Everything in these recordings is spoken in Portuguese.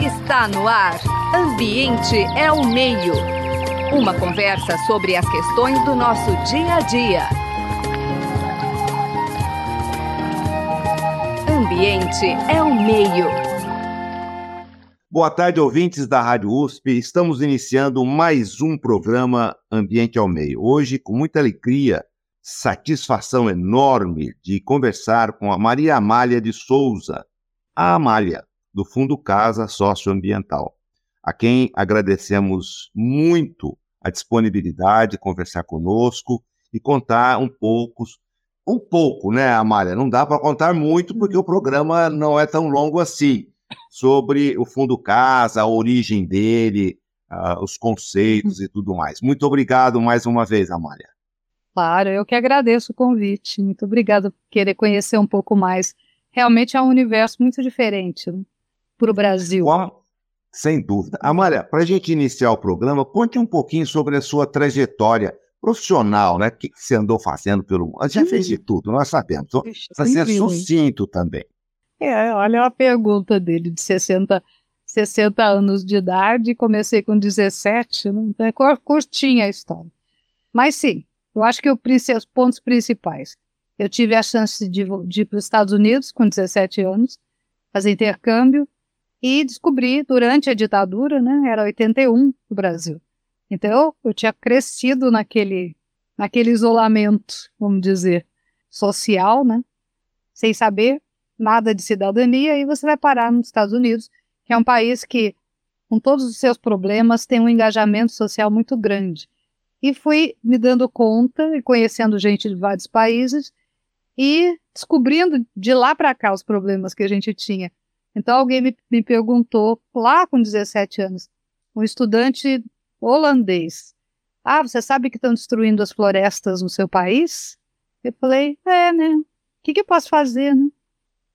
Está no ar. Ambiente é o meio. Uma conversa sobre as questões do nosso dia a dia. Ambiente é o meio. Boa tarde, ouvintes da Rádio USP. Estamos iniciando mais um programa Ambiente ao Meio. Hoje, com muita alegria, satisfação enorme de conversar com a Maria Amália de Souza, a Amália, do Fundo Casa Socioambiental, a quem agradecemos muito a disponibilidade de conversar conosco e contar um pouco, um pouco, né, Amália? Não dá para contar muito porque o programa não é tão longo assim, sobre o Fundo Casa, a origem dele, uh, os conceitos e tudo mais. Muito obrigado mais uma vez, Amália. Claro, eu que agradeço o convite. Muito obrigada por querer conhecer um pouco mais. Realmente é um universo muito diferente né, para o Brasil. Sem dúvida. Amália, para a gente iniciar o programa, conte um pouquinho sobre a sua trajetória profissional, né? O que você andou fazendo pelo mundo? Já fez de tudo, nós sabemos. Para ser sucinto também. É, olha a pergunta dele, de 60, 60 anos de idade, comecei com 17, né? então é curtinha a história. Mas sim, eu acho que os pontos principais. Eu tive a chance de, de ir para os Estados Unidos com 17 anos, fazer intercâmbio, e descobri durante a ditadura, né, era 81 no Brasil. Então, eu tinha crescido naquele, naquele isolamento, vamos dizer, social, né, sem saber nada de cidadania, e você vai parar nos Estados Unidos, que é um país que, com todos os seus problemas, tem um engajamento social muito grande. E fui me dando conta e conhecendo gente de vários países e descobrindo de lá para cá os problemas que a gente tinha. Então alguém me, me perguntou, lá com 17 anos, um estudante holandês, ah, você sabe que estão destruindo as florestas no seu país? Eu falei, é, né? O que, que eu posso fazer, né?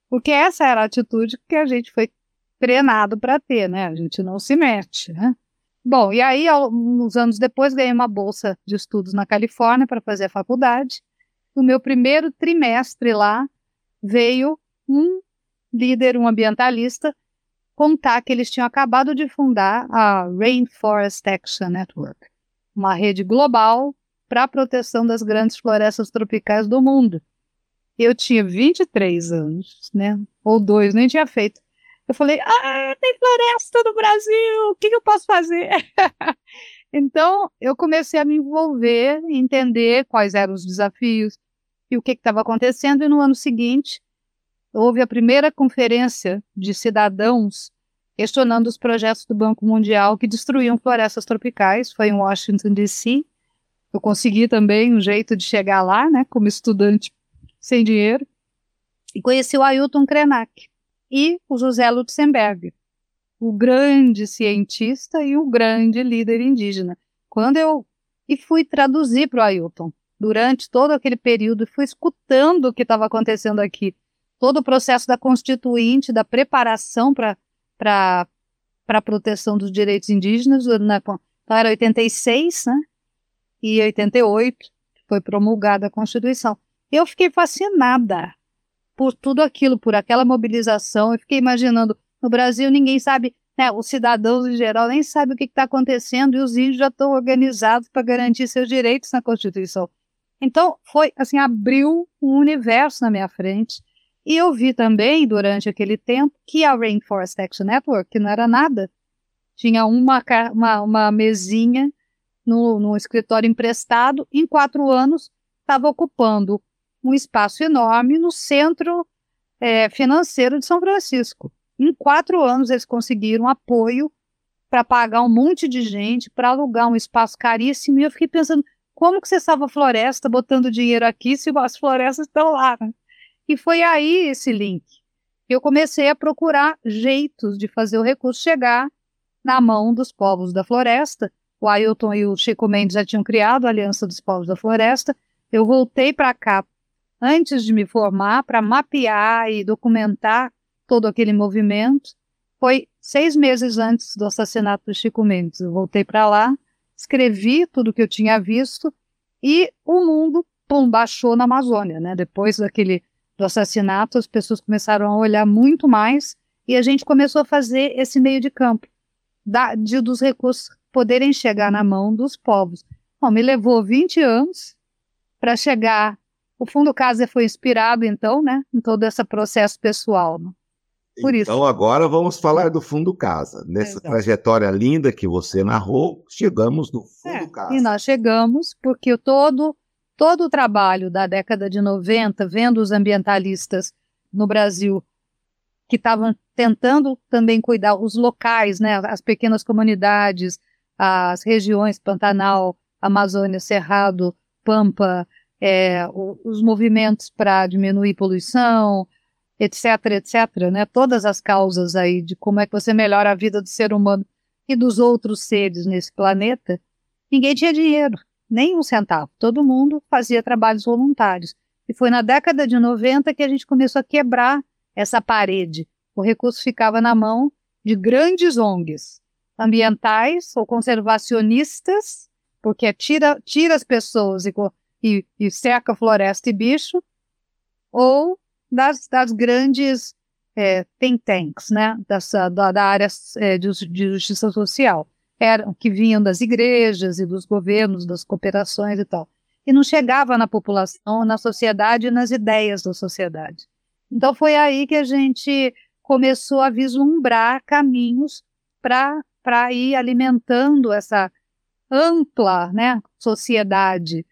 Porque essa era a atitude que a gente foi treinado para ter, né? A gente não se mete, né? Bom, e aí, uns anos depois, ganhei uma bolsa de estudos na Califórnia para fazer a faculdade. No meu primeiro trimestre lá, veio um líder, um ambientalista, contar que eles tinham acabado de fundar a Rainforest Action Network, uma rede global para a proteção das grandes florestas tropicais do mundo. Eu tinha 23 anos, né? Ou dois, nem tinha feito. Eu falei, ah, tem floresta no Brasil, o que, que eu posso fazer? então, eu comecei a me envolver, entender quais eram os desafios e o que estava acontecendo, e no ano seguinte, houve a primeira conferência de cidadãos questionando os projetos do Banco Mundial que destruíam florestas tropicais, foi em Washington, D.C., eu consegui também um jeito de chegar lá, né, como estudante sem dinheiro, e conheci o Ailton Krenak, e o José Lutzenberg, o grande cientista e o grande líder indígena. Quando eu e fui traduzir para o Ailton durante todo aquele período fui escutando o que estava acontecendo aqui, todo o processo da constituinte, da preparação para a proteção dos direitos indígenas, na, então era 86, né? E 88 foi promulgada a Constituição. Eu fiquei fascinada por tudo aquilo, por aquela mobilização. Eu fiquei imaginando, no Brasil ninguém sabe, né, os cidadãos em geral nem sabem o que está acontecendo e os índios já estão organizados para garantir seus direitos na Constituição. Então, foi assim, abriu um universo na minha frente. E eu vi também, durante aquele tempo, que a Rainforest Action Network, que não era nada, tinha uma, uma, uma mesinha no, escritório emprestado, em quatro anos estava ocupando um espaço enorme no centro é, financeiro de São Francisco. Em quatro anos, eles conseguiram apoio para pagar um monte de gente, para alugar um espaço caríssimo. E eu fiquei pensando, como que você salva a floresta botando dinheiro aqui se as florestas estão lá? Né? E foi aí esse link. Eu comecei a procurar jeitos de fazer o recurso chegar na mão dos povos da floresta. O Ailton e o Chico Mendes já tinham criado a Aliança dos Povos da Floresta. Eu voltei para cá antes de me formar, para mapear e documentar todo aquele movimento, foi seis meses antes do assassinato do Chico Mendes. Eu voltei para lá, escrevi tudo o que eu tinha visto e o mundo pum, baixou na Amazônia, né? Depois daquele do assassinato, as pessoas começaram a olhar muito mais E a gente começou a fazer esse meio de campo, da, de, dos recursos poderem chegar na mão dos povos. Bom, me levou 20 anos para chegar. O Fundo Casa foi inspirado, então, né, em todo esse processo pessoal. Né? Por então, isso. agora vamos falar do Fundo Casa. Nessa Exato. trajetória linda que você narrou, chegamos no Fundo é, Casa. E nós chegamos porque todo, todo o trabalho da década de 90, vendo os ambientalistas no Brasil que estavam tentando também cuidar os locais, né, as pequenas comunidades, as regiões Pantanal, Amazônia, Cerrado, Pampa, é, os movimentos para diminuir poluição, etc, etc, né? Todas as causas aí de como é que você melhora a vida do ser humano e dos outros seres nesse planeta, ninguém tinha dinheiro, nem um centavo. Todo mundo fazia trabalhos voluntários. E foi na década de 90 que a gente começou a quebrar essa parede. O recurso ficava na mão de grandes ONGs ambientais ou conservacionistas, porque tira, tira as pessoas e, e, e seca floresta e bicho, ou das, das grandes é, think tanks, né, dessa, da, da área é, de, de, justiça social, eram que vinham das igrejas e dos governos, das cooperações e tal, e não chegava na população, na sociedade e nas ideias da sociedade. Então foi aí que a gente começou a vislumbrar caminhos para ir alimentando essa ampla né, sociedade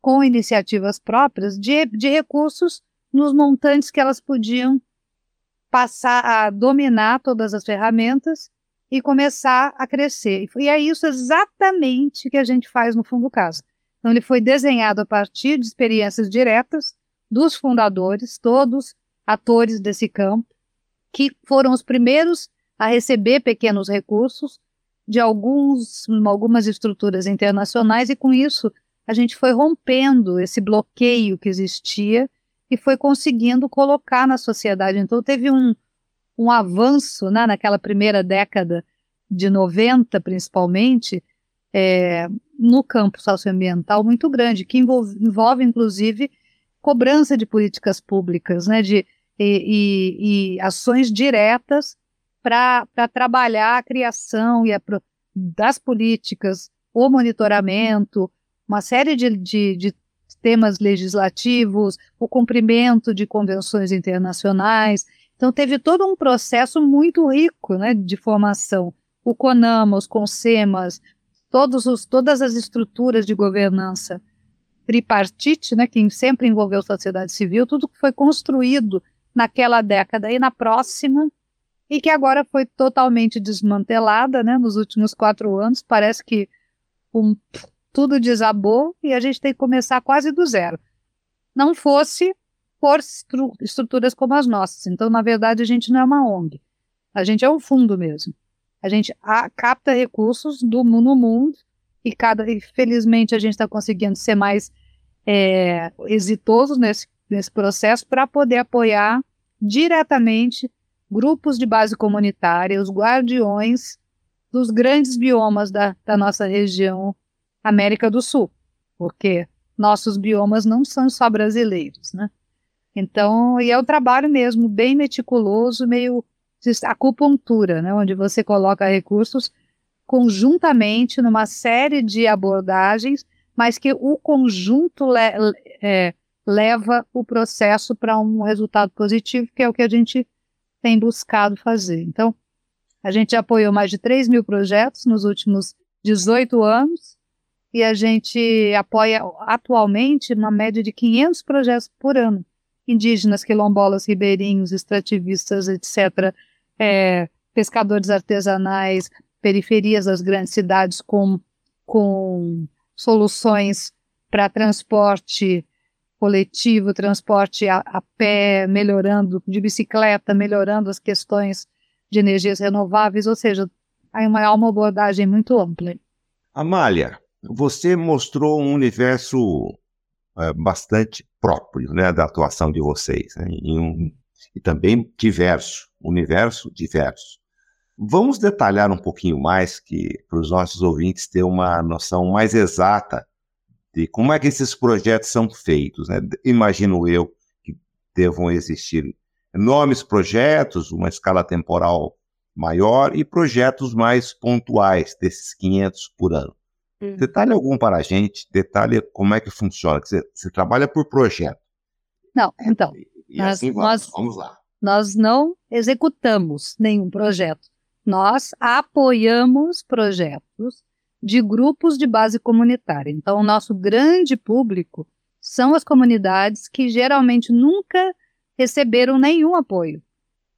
com iniciativas próprias de, de recursos nos montantes que elas podiam passar a dominar todas as ferramentas e começar a crescer. E é isso exatamente que a gente faz no Fundo Casa. Então, ele foi desenhado a partir de experiências diretas dos fundadores, todos atores desse campo, que foram os primeiros a receber pequenos recursos de alguns, algumas estruturas internacionais, e com isso a gente foi rompendo esse bloqueio que existia e foi conseguindo colocar na sociedade. Então, teve um, um avanço né, naquela primeira década de 90, principalmente, é, no campo socioambiental muito grande, que envolve, envolve inclusive, cobrança de políticas públicas, né, de, e, e, e ações diretas para trabalhar a criação e a, das políticas, o monitoramento, uma série de, de, de temas legislativos, o cumprimento de convenções internacionais. Então, teve todo um processo muito rico né, de formação. O CONAMA, os CONSEMAS, todos os, todas as estruturas de governança tripartite, né, que sempre envolveu sociedade civil, tudo que foi construído naquela década e na próxima, e que agora foi totalmente desmantelada né, nos últimos quatro anos. Parece que um, tudo desabou e a gente tem que começar quase do zero. Não fosse por estru estruturas como as nossas. Então, na verdade, a gente não é uma ONG. A gente é um fundo mesmo. A gente a, capta recursos do no mundo e cada, e felizmente a gente está conseguindo ser mais é, exitoso nesse, nesse processo para poder apoiar diretamente grupos de base comunitária, os guardiões dos grandes biomas da, da nossa região América do Sul, porque nossos biomas não são só brasileiros, né? Então, e é o trabalho mesmo bem meticuloso, meio acupuntura, né, onde você coloca recursos conjuntamente numa série de abordagens, mas que o conjunto le é, leva o processo para um resultado positivo, que é o que a gente tem buscado fazer. Então, a gente apoiou mais de 3 mil projetos nos últimos 18 anos, e a gente apoia atualmente uma média de 500 projetos por ano. Indígenas, quilombolas, ribeirinhos, extrativistas, etc., é, pescadores artesanais, periferias das grandes cidades com, com soluções para transporte coletivo, transporte a, a, pé, melhorando, de bicicleta, melhorando as questões de energias renováveis, ou seja, há uma, uma abordagem muito ampla. Amália, você mostrou um universo é, bastante próprio né, da atuação de vocês, né, e, um, e também diverso, universo diverso. Vamos detalhar um pouquinho mais que para os nossos ouvintes ter uma noção mais exata de como é que esses projetos são feitos. Né? Imagino eu que devam existir enormes projetos, uma escala temporal maior e projetos mais pontuais, desses 500 por ano. Hum. Detalhe algum para a gente, detalhe como é que funciona. Você, você trabalha por projeto. Não, então. E, nós, assim vamos, nós, vamos lá. Nós não executamos nenhum projeto. Nós apoiamos projetos de grupos de base comunitária. Então, o nosso grande público são as comunidades que geralmente nunca receberam nenhum apoio.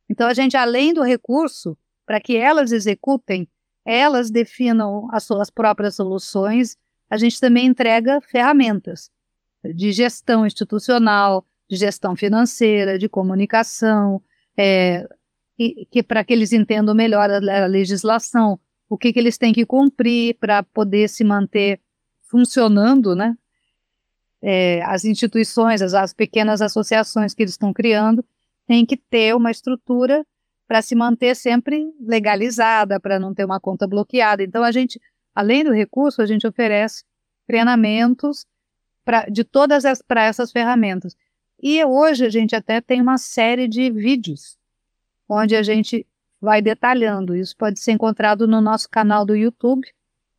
Então, a gente, além do recurso, para que elas executem, elas definam as suas próprias soluções, a gente também entrega ferramentas de gestão institucional, de gestão financeira, de comunicação, é, que, que para que eles entendam melhor a, a legislação, o que, que eles têm que cumprir para poder se manter funcionando, né? é, as instituições, as, as, pequenas associações que eles estão criando, têm que ter uma estrutura para se manter sempre legalizada, para não ter uma conta bloqueada. Então, a gente, além do recurso, a gente oferece treinamentos pra, de todas as para essas ferramentas. E hoje a gente até tem uma série de vídeos onde a gente vai detalhando. Isso pode ser encontrado no nosso canal do YouTube.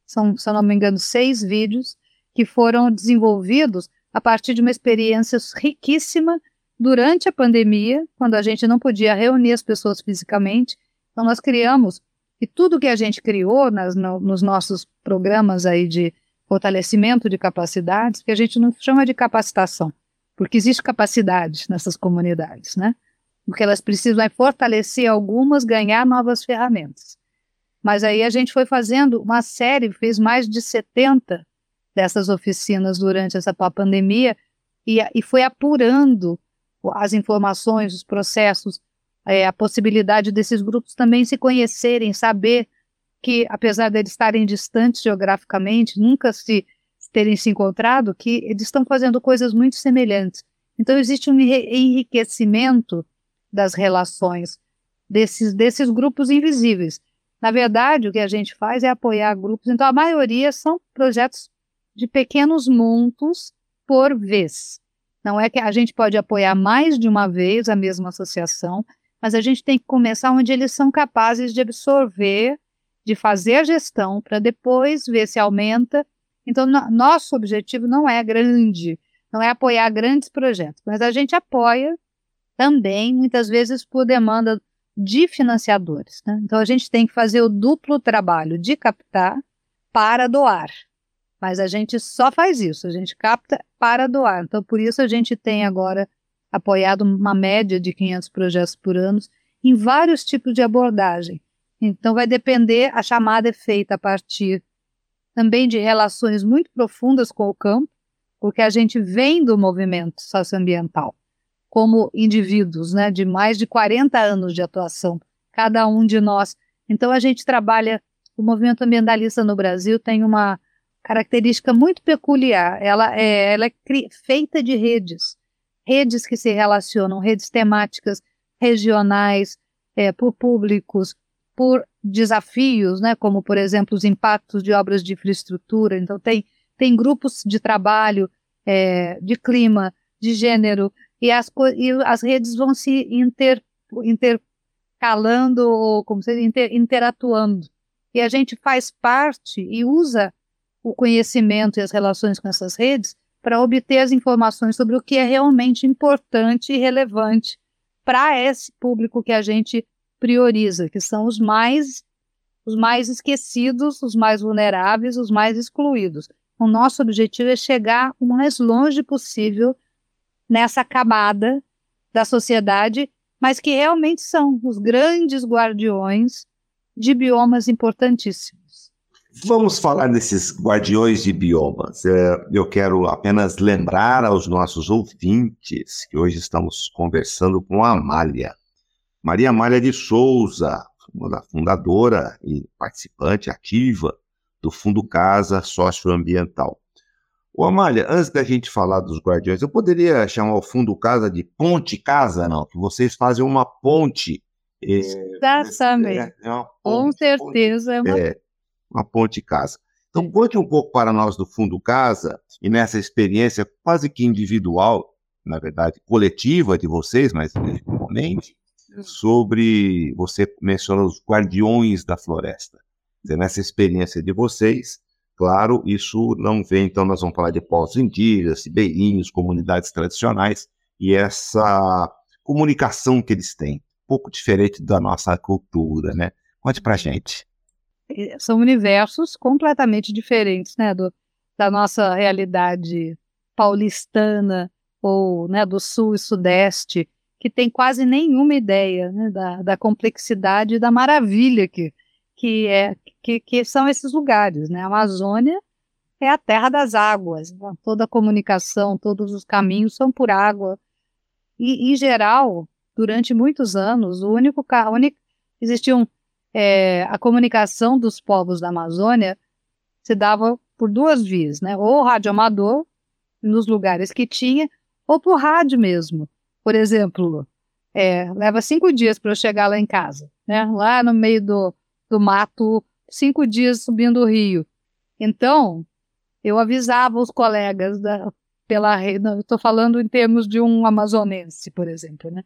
São, se eu não me engano, seis vídeos que foram desenvolvidos a partir de uma experiência riquíssima durante a pandemia, quando a gente não podia reunir as pessoas fisicamente. Então, nós criamos, e tudo que a gente criou nas, no, nos nossos programas aí de fortalecimento de capacidades, que a gente não chama de capacitação, porque existe capacidade nessas comunidades, né? O que elas precisam é fortalecer algumas, ganhar novas ferramentas. Mas aí a gente foi fazendo uma série, fez mais de 70 dessas oficinas durante essa pandemia e, e foi apurando as informações, os processos, é, a possibilidade desses grupos também se conhecerem, saber que, apesar de eles estarem distantes geograficamente, nunca se terem se encontrado, que eles estão fazendo coisas muito semelhantes. Então, existe um enriquecimento das relações desses, desses grupos invisíveis. Na verdade, o que a gente faz é apoiar grupos, então a maioria são projetos de pequenos montos por vez. Não é que a gente pode apoiar mais de uma vez a mesma associação, mas a gente tem que começar onde eles são capazes de absorver, de fazer a gestão, para depois ver se aumenta. Então, no, nosso objetivo não é grande, não é apoiar grandes projetos, mas a gente apoia também, muitas vezes, por demanda de financiadores. Né? Então, a gente tem que fazer o duplo trabalho de captar para doar. Mas a gente só faz isso, a gente capta para doar. Então, por isso a gente tem agora apoiado uma média de 500 projetos por ano em vários tipos de abordagem. Então, vai depender, a chamada é feita a partir também de relações muito profundas com o campo, porque a gente vem do movimento socioambiental como indivíduos, né, de mais de 40 anos de atuação, cada um de nós. Então, a gente trabalha, o movimento ambientalista no Brasil tem uma característica muito peculiar. Ela é, ela é feita de redes, redes que se relacionam, redes temáticas regionais, é, por públicos, por desafios, né, como por exemplo os impactos de obras de infraestrutura. Então tem tem grupos de trabalho é, de clima, de gênero e as, e as redes vão se inter, intercalando ou como se inter, interatuando. E a gente faz parte e usa o conhecimento e as relações com essas redes para obter as informações sobre o que é realmente importante e relevante para esse público que a gente prioriza, que são os mais os mais esquecidos, os mais vulneráveis, os mais excluídos. O nosso objetivo é chegar o mais longe possível nessa camada da sociedade, mas que realmente são os grandes guardiões de biomas importantíssimos. Vamos falar desses guardiões de biomas. É, eu quero apenas lembrar aos nossos ouvintes que hoje estamos conversando com a Amália. Maria Amália de Souza, fundadora e participante ativa do Fundo Casa Socioambiental. Ô Amália, antes da gente falar dos guardiões, eu poderia chamar o Fundo Casa de Ponte Casa, não? Que vocês fazem uma ponte. É, Exatamente. É, é ponte, Com certeza ponte, é uma uma ponte casa. Então, conte um pouco para nós do Fundo Casa e nessa experiência quase que individual na verdade, coletiva de vocês, mas principalmente, sobre. Você mencionou os guardiões da floresta. Dizer, nessa experiência de vocês, claro, isso não vem, então nós vamos falar de povos indígenas, ribeirinhos, comunidades tradicionais, e essa comunicação que eles têm, um pouco diferente da nossa cultura, né? Conte pra gente. São universos completamente diferentes, né, do, da nossa realidade paulistana ou né, do sul e sudeste, que tem quase nenhuma ideia né, da, da complexidade e da maravilha que, que, é, que, que são esses lugares. Né? A Amazônia é a terra das águas, né? toda a comunicação, todos os caminhos são por água. E, em geral, durante muitos anos, o único, único existiam é, a comunicação dos povos da Amazônia se dava por duas vias, né? Ou rádio amador, nos lugares que tinha, ou por rádio mesmo. Por exemplo, é, leva cinco dias para eu chegar lá em casa, né? Lá no meio do, do mato, cinco dias subindo o rio. Então, eu avisava os colegas da, pela rede, estou falando em termos de um amazonense, por exemplo, né?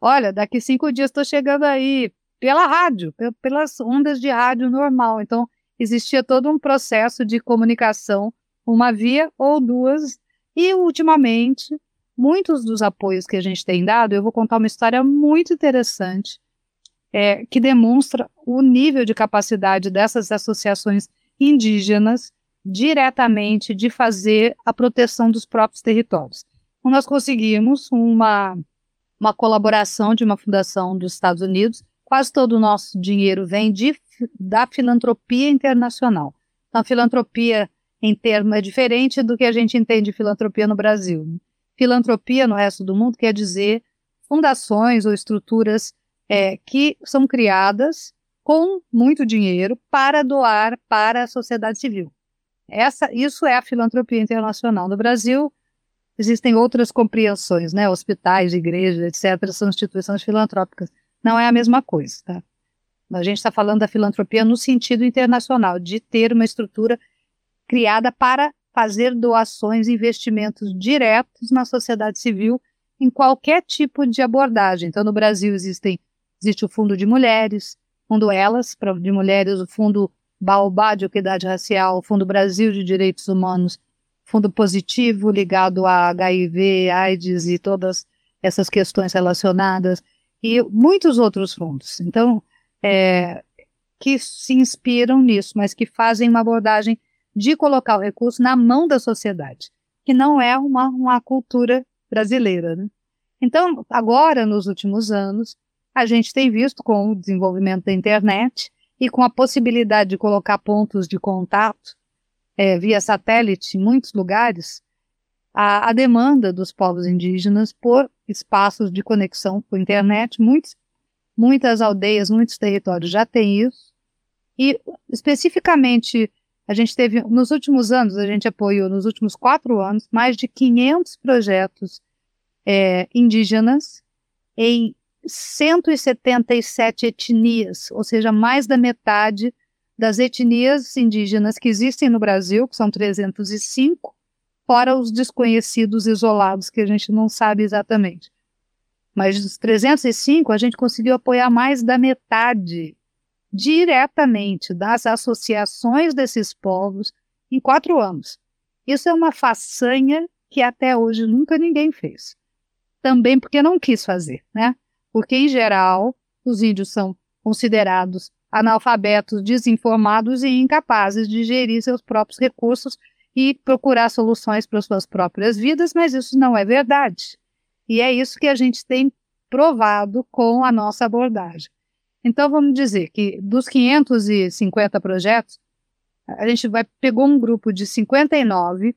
Olha, daqui cinco dias estou chegando aí, pela rádio, pelas ondas de rádio normal. Então, existia todo um processo de comunicação, uma via ou duas, e ultimamente, muitos dos apoios que a gente tem dado, eu vou contar uma história muito interessante, é, que demonstra o nível de capacidade dessas associações indígenas diretamente de fazer a proteção dos próprios territórios. Então, nós conseguimos uma, uma colaboração de uma fundação dos Estados Unidos quase todo o nosso dinheiro vem de, da filantropia internacional. Então, a filantropia em termo é diferente do que a gente entende de filantropia no Brasil. Filantropia no resto do mundo quer dizer fundações ou estruturas é, que são criadas com muito dinheiro para doar para a sociedade civil. Essa, isso é a filantropia internacional. No Brasil, existem outras compreensões, né? Hospitais, igrejas, etc., são instituições filantrópicas não é a mesma coisa, tá? A gente está falando da filantropia no sentido internacional, de ter uma estrutura criada para fazer doações, investimentos diretos na sociedade civil em qualquer tipo de abordagem. Então, no Brasil existem, existe o Fundo de Mulheres, Fundo Elas, de mulheres, o Fundo Baobá de Equidade Racial, o Fundo Brasil de Direitos Humanos, Fundo Positivo ligado a HIV, AIDS e todas essas questões relacionadas e muitos outros fundos. Então, é, que se inspiram nisso, mas que fazem uma abordagem de colocar o recurso na mão da sociedade, que não é uma, uma cultura brasileira. Né? Então, agora, nos últimos anos, a gente tem visto com o desenvolvimento da internet e com a possibilidade de colocar pontos de contato é, via satélite em muitos lugares, a, a demanda dos povos indígenas por espaços de conexão com a internet. Muitos, muitas aldeias, muitos territórios já têm isso. E, especificamente, a gente teve, nos últimos anos, a gente apoiou, nos últimos quatro anos, mais de 500 projetos é, indígenas em 177 etnias, ou seja, mais da metade das etnias indígenas que existem no Brasil, que são 305, fora os desconhecidos isolados, que a gente não sabe exatamente. Mas dos 305, a gente conseguiu apoiar mais da metade diretamente das associações desses povos em quatro anos. Isso é uma façanha que até hoje nunca ninguém fez. Também porque não quis fazer, né? Porque, em geral, os índios são considerados analfabetos, desinformados e incapazes de gerir seus próprios recursos e procurar soluções para suas próprias vidas, mas isso não é verdade. E é isso que a gente tem provado com a nossa abordagem. Então, vamos dizer que dos 550 projetos, a gente vai, pegou um grupo de 59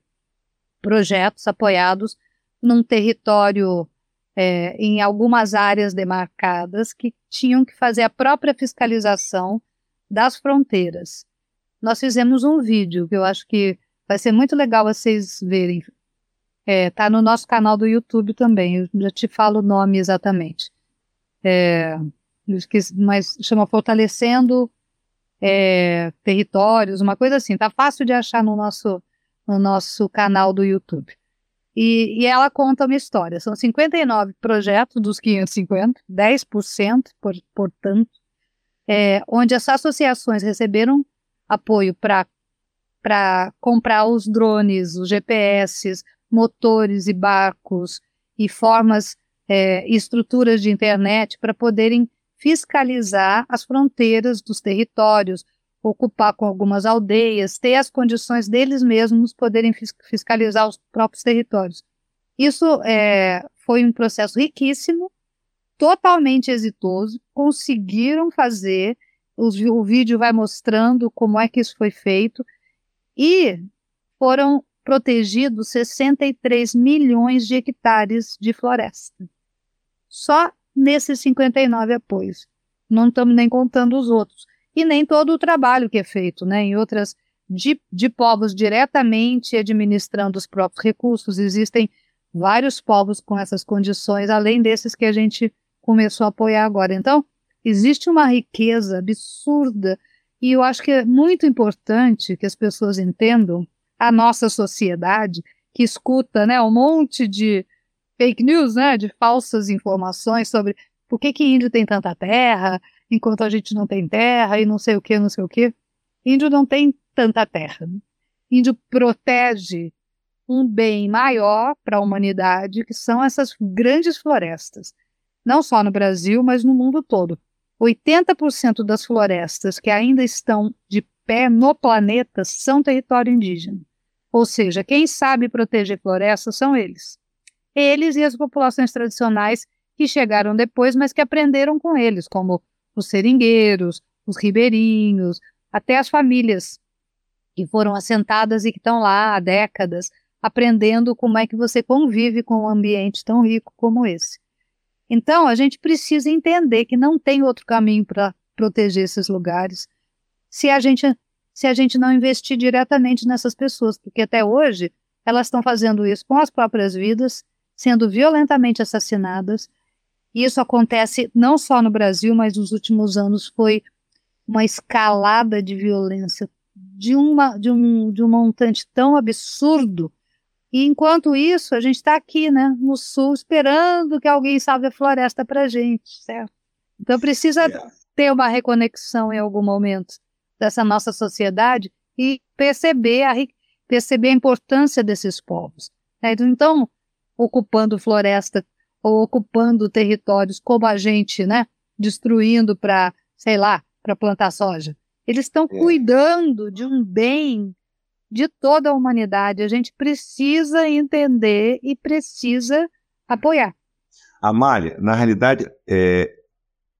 projetos apoiados num território, é, em algumas áreas demarcadas, que tinham que fazer a própria fiscalização das fronteiras. Nós fizemos um vídeo que eu acho que Vai ser muito legal vocês verem. É, tá no nosso canal do YouTube também. Eu já te falo o nome exatamente. É, mas chama Fortalecendo é, Territórios, uma coisa assim. Tá fácil de achar no nosso, no nosso canal do YouTube. E, e, ela conta uma história. São 59 projetos dos 550, 10%, por, portanto, é, onde as associações receberam apoio para comprar os drones, os GPS, motores e barcos e formas é, estruturas de internet para poderem fiscalizar as fronteiras dos territórios, ocupar com algumas aldeias, ter as condições deles mesmos poderem fiscalizar os próprios territórios. Isso é, foi um processo riquíssimo, totalmente exitoso, conseguiram fazer, os, o vídeo vai mostrando como é que isso foi feito, e foram protegidos 63 milhões de hectares de floresta. Só nesses 59 apoios. Não estamos nem contando os outros e nem todo o trabalho que é feito, né? Em outras de, de povos diretamente administrando os próprios recursos, existem vários povos com essas condições, além desses que a gente começou a apoiar agora. Então, existe uma riqueza absurda e eu acho que é muito importante que as pessoas entendam a nossa sociedade que escuta, né, um monte de fake news, né, de falsas informações sobre por que que índio tem tanta terra, enquanto a gente não tem terra e não sei o que, não sei o que. Índio não tem tanta terra. Né? Índio protege um bem maior para a humanidade, que são essas grandes florestas. Não só no Brasil, mas no mundo todo. 80% das florestas que ainda estão de pé no planeta são território indígena. Ou seja, quem sabe proteger florestas são eles. Eles e as populações tradicionais que chegaram depois, mas que aprenderam com eles, como os seringueiros, os ribeirinhos, até as famílias que foram assentadas e que estão lá há décadas, aprendendo como é que você convive com um ambiente tão rico como esse. Então, a gente precisa entender que não tem outro caminho para proteger esses lugares se a gente se a gente não investir diretamente nessas pessoas, porque até hoje elas estão fazendo isso com as próprias vidas, sendo violentamente assassinadas, isso acontece não só no Brasil, mas nos últimos anos foi uma escalada de violência de, uma, de, um, de um montante tão absurdo. E enquanto isso, a gente está aqui, né, no sul, esperando que alguém salve a floresta para gente, certo? Então precisa yeah. ter uma reconexão em algum momento dessa nossa sociedade e perceber a, perceber a importância desses povos. Né? Então, ocupando floresta ou ocupando territórios como a gente, né? Destruindo para, sei lá, para plantar soja. Eles estão é. cuidando de um bem de toda a humanidade. A gente precisa entender e precisa apoiar. Amália, na realidade, é,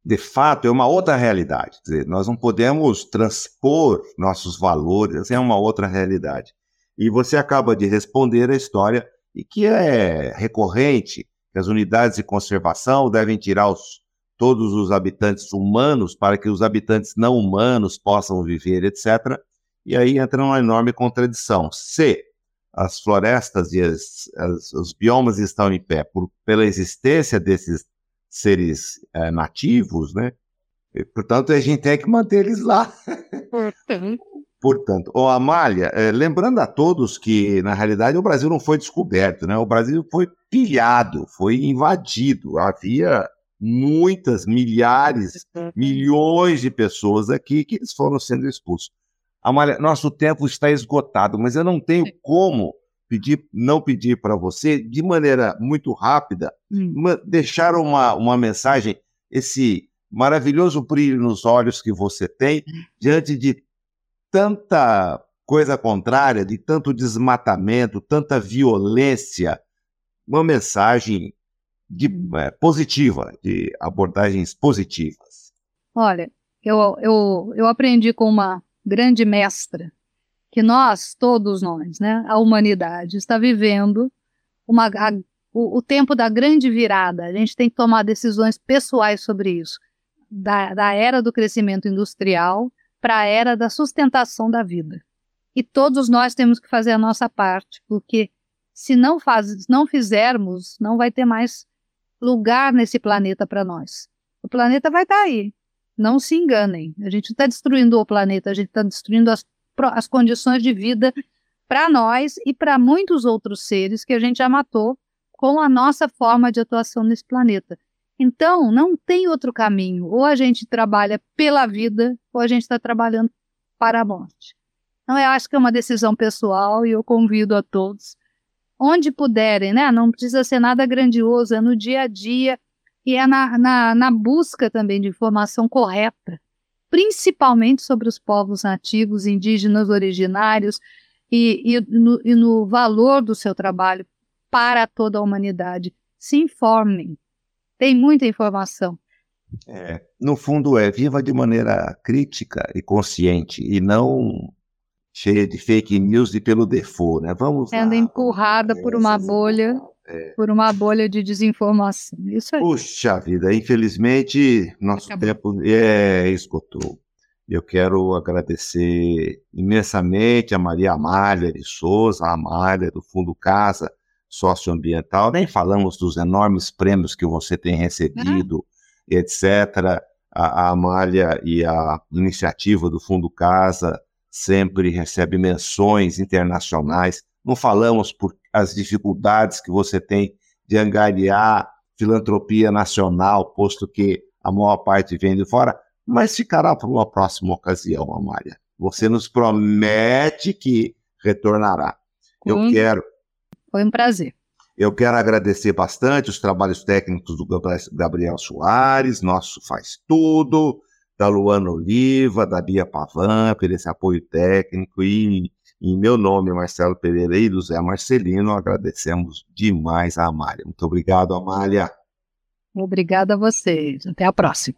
de fato, é uma outra realidade. Dizer, nós não podemos transpor nossos valores, é uma outra realidade. E você acaba de responder a história, e que é recorrente que as unidades de conservação devem tirar os, todos os habitantes humanos para que os habitantes não humanos possam viver, etc. E aí entra uma enorme contradição. Se as florestas e as, as, os biomas estão em pé por, pela existência desses seres é, nativos, né? E, portanto, a gente tem que manter eles lá. Portanto. Portanto, oh, Amália, é, lembrando a todos que, na realidade, o Brasil não foi descoberto, né? O Brasil foi pilhado, foi invadido. Havia muitas, milhares, milhões de pessoas aqui que eles foram sendo expulsos. Amália, nosso tempo está esgotado, mas eu não tenho como pedir, não pedir para você, de maneira muito rápida, hum. uma, deixar uma, uma mensagem, esse maravilhoso brilho nos olhos que você tem hum. diante de tanta coisa contrária, de tanto desmatamento, tanta violência, uma mensagem de, é, positiva, de abordagens positivas. Olha, eu, eu, eu aprendi com uma grande mestra que nós, todos nós, né, a humanidade, está vivendo uma, a, o, o, tempo da grande virada. A gente tem que tomar decisões pessoais sobre isso. Da, da era do crescimento industrial para a era da sustentação da vida. E todos nós temos que fazer a nossa parte, porque se não, faz, não fizermos, não vai ter mais lugar nesse planeta para nós. O planeta vai estar tá aí. Não se enganem. A gente está destruindo o planeta, a gente está destruindo as, as condições de vida para nós e para muitos outros seres que a gente já matou com a nossa forma de atuação nesse planeta. Então, não tem outro caminho. Ou a gente trabalha pela vida, ou a gente está trabalhando para a morte. Então, eu acho que é uma decisão pessoal e eu convido a todos, onde puderem, né? Não precisa ser nada grandioso, é no dia a dia e é na, na, na busca também de informação correta, principalmente sobre os povos nativos, indígenas originários e, e, no, e no valor do seu trabalho para toda a humanidade. Se informem, tem muita informação. É, no fundo é viva de maneira crítica e consciente e não cheia de fake news e pelo default, né? Vamos Sendo lá, empurrada por uma bolha, é. por uma bolha de desinformação. Isso aí. Puxa vida, infelizmente nosso Acabou. tempo é esgotou. Eu quero agradecer imensamente a Maria Amália de Souza, a Amália do Fundo Casa Socioambiental. Nem falamos dos enormes prêmios que você tem recebido, ah. etc. A, a Amália e a iniciativa do Fundo Casa sempre recebe menções internacionais. Não falamos por as dificuldades que você tem de angariar filantropia nacional, posto que a maior parte vem de fora, mas ficará para uma próxima ocasião, Amália. Você nos promete que retornará. Eu hum, quero. Foi um prazer. Eu quero agradecer bastante os trabalhos técnicos do Gabriel Soares, nosso faz tudo, da Luana Oliva, da Bia Pavan, por esse apoio técnico e em meu nome, Marcelo Pereira e do Zé Marcelino, agradecemos demais a Amália. Muito obrigado, Amália. Obrigada a vocês. Até a próxima.